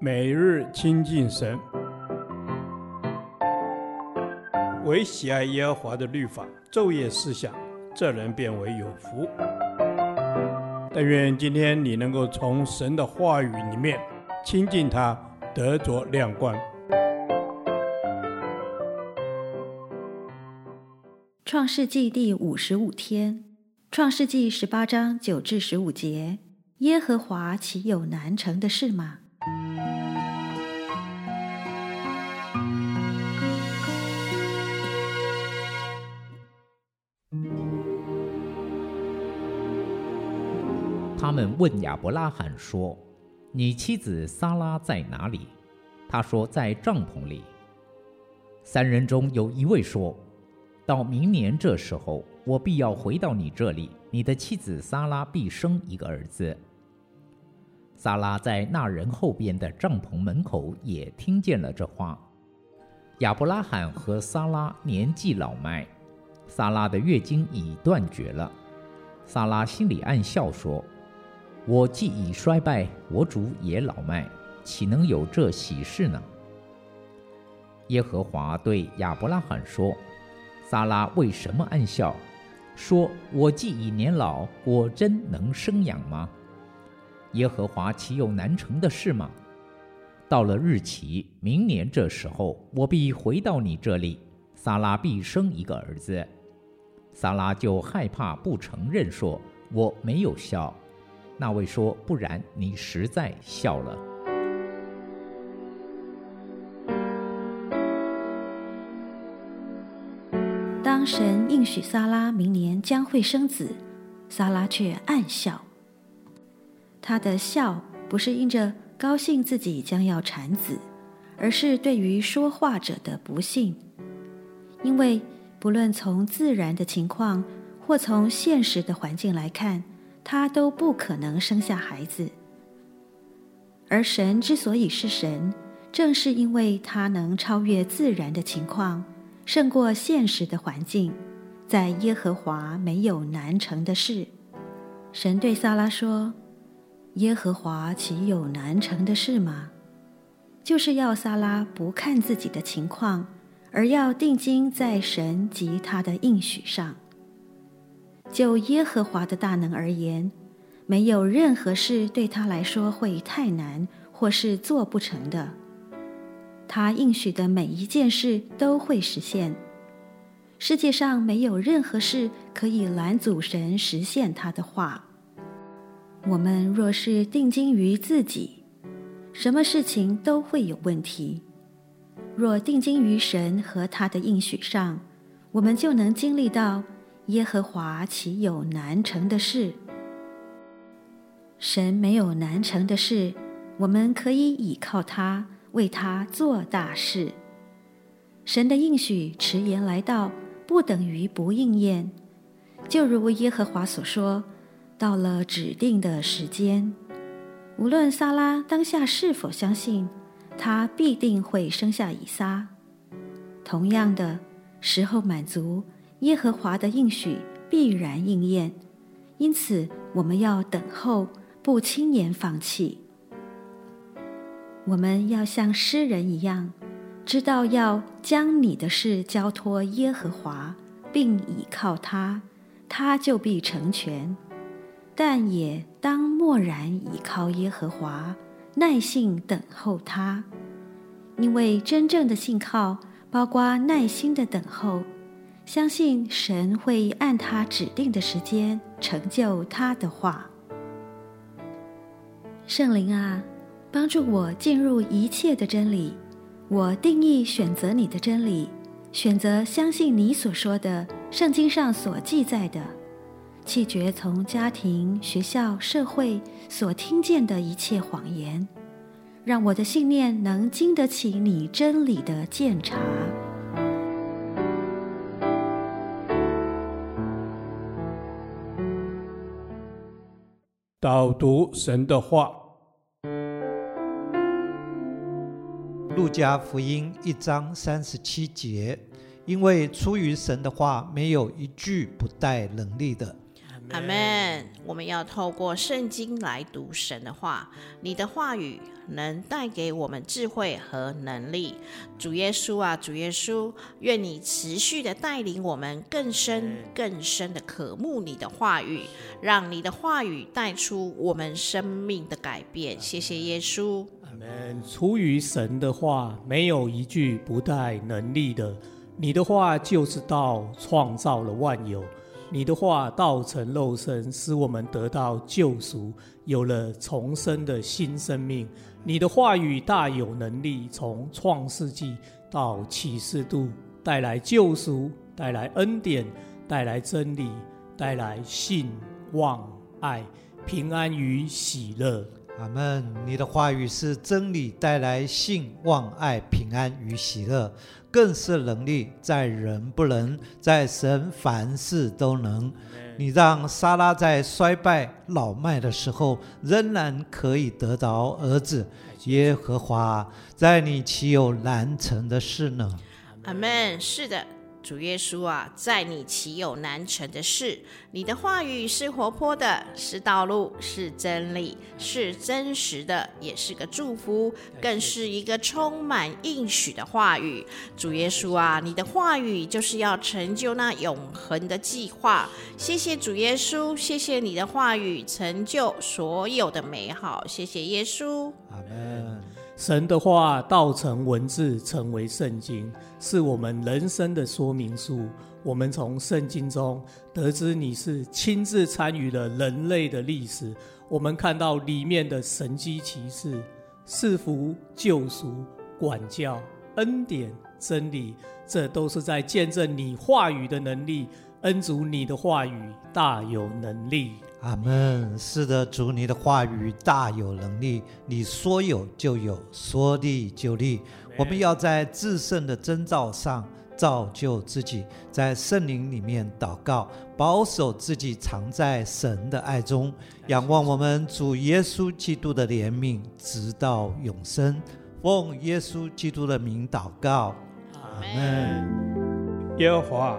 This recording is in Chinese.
每日亲近神，唯喜爱耶和华的律法，昼夜思想，这人便为有福。但愿今天你能够从神的话语里面亲近他，得着亮光。创世纪第五十五天，创世纪十八章九至十五节：耶和华岂有难成的事吗？他们问亚伯拉罕说：“你妻子撒拉在哪里？”他说：“在帐篷里。”三人中有一位说：“到明年这时候，我必要回到你这里，你的妻子撒拉必生一个儿子。”撒拉在那人后边的帐篷门口也听见了这话。亚伯拉罕和撒拉年纪老迈，撒拉的月经已断绝了。撒拉心里暗笑说：“我既已衰败，我主也老迈，岂能有这喜事呢？”耶和华对亚伯拉罕说：“撒拉为什么暗笑？说我既已年老，果真能生养吗？”耶和华岂有难成的事吗？到了日期，明年这时候，我必回到你这里，撒拉必生一个儿子。撒拉就害怕，不承认，说：“我没有笑。”那位说：“不然，你实在笑了。”当神应许撒拉明年将会生子，撒拉却暗笑。他的笑不是因着高兴自己将要产子，而是对于说话者的不信。因为不论从自然的情况或从现实的环境来看，他都不可能生下孩子。而神之所以是神，正是因为他能超越自然的情况，胜过现实的环境。在耶和华没有难成的事。神对撒拉说。耶和华岂有难成的事吗？就是要撒拉不看自己的情况，而要定睛在神及他的应许上。就耶和华的大能而言，没有任何事对他来说会太难或是做不成的。他应许的每一件事都会实现。世界上没有任何事可以拦阻神实现他的话。我们若是定睛于自己，什么事情都会有问题；若定睛于神和他的应许上，我们就能经历到耶和华岂有难成的事。神没有难成的事，我们可以倚靠他，为他做大事。神的应许迟延来到，不等于不应验，就如耶和华所说。到了指定的时间，无论撒拉当下是否相信，他必定会生下以撒。同样的时候满足，耶和华的应许必然应验。因此，我们要等候，不轻言放弃。我们要像诗人一样，知道要将你的事交托耶和华，并倚靠他，他就必成全。但也当默然倚靠耶和华，耐心等候他，因为真正的信靠包括耐心的等候，相信神会按他指定的时间成就他的话。圣灵啊，帮助我进入一切的真理，我定义选择你的真理，选择相信你所说的，圣经上所记载的。弃绝从家庭、学校、社会所听见的一切谎言，让我的信念能经得起你真理的鉴察。导读神的话，路加福音一章三十七节，因为出于神的话，没有一句不带能力的。阿门。我们要透过圣经来读神的话，你的话语能带给我们智慧和能力。主耶稣啊，主耶稣，愿你持续的带领我们更深更深的渴慕你的话语，让你的话语带出我们生命的改变。谢谢耶稣。阿门。出于神的话，没有一句不带能力的。你的话就是道，创造了万有。你的话道成肉身，使我们得到救赎，有了重生的新生命。你的话语大有能力，从创世纪到启示录，带来救赎，带来恩典，带来真理，带来信望爱平安与喜乐。阿门。你的话语是真理，带来信望爱平安与喜乐。更是能力，在人不能，在神凡事都能。你让莎拉在衰败老迈的时候，仍然可以得到儿子。耶和华，在你岂有难成的事呢？阿门。是的。主耶稣啊，在你岂有难成的事？你的话语是活泼的，是道路，是真理，是真实的，也是个祝福，更是一个充满应许的话语。主耶稣啊，你的话语就是要成就那永恒的计划。谢谢主耶稣，谢谢你的话语成就所有的美好。谢谢耶稣。阿门。神的话道成文字，成为圣经，是我们人生的说明书。我们从圣经中得知你是亲自参与了人类的历史。我们看到里面的神迹奇事、赐福、救赎、管教、恩典、真理，这都是在见证你话语的能力。恩主，你的话语大有能力。阿门。是的，主，你的话语大有能力，你说有就有，说立就立。我们要在至圣的征兆上造就自己，在圣灵里面祷告，保守自己藏在神的爱中，仰望我们主耶稣基督的怜悯，直到永生。奉耶稣基督的名祷告，阿门。耶和华。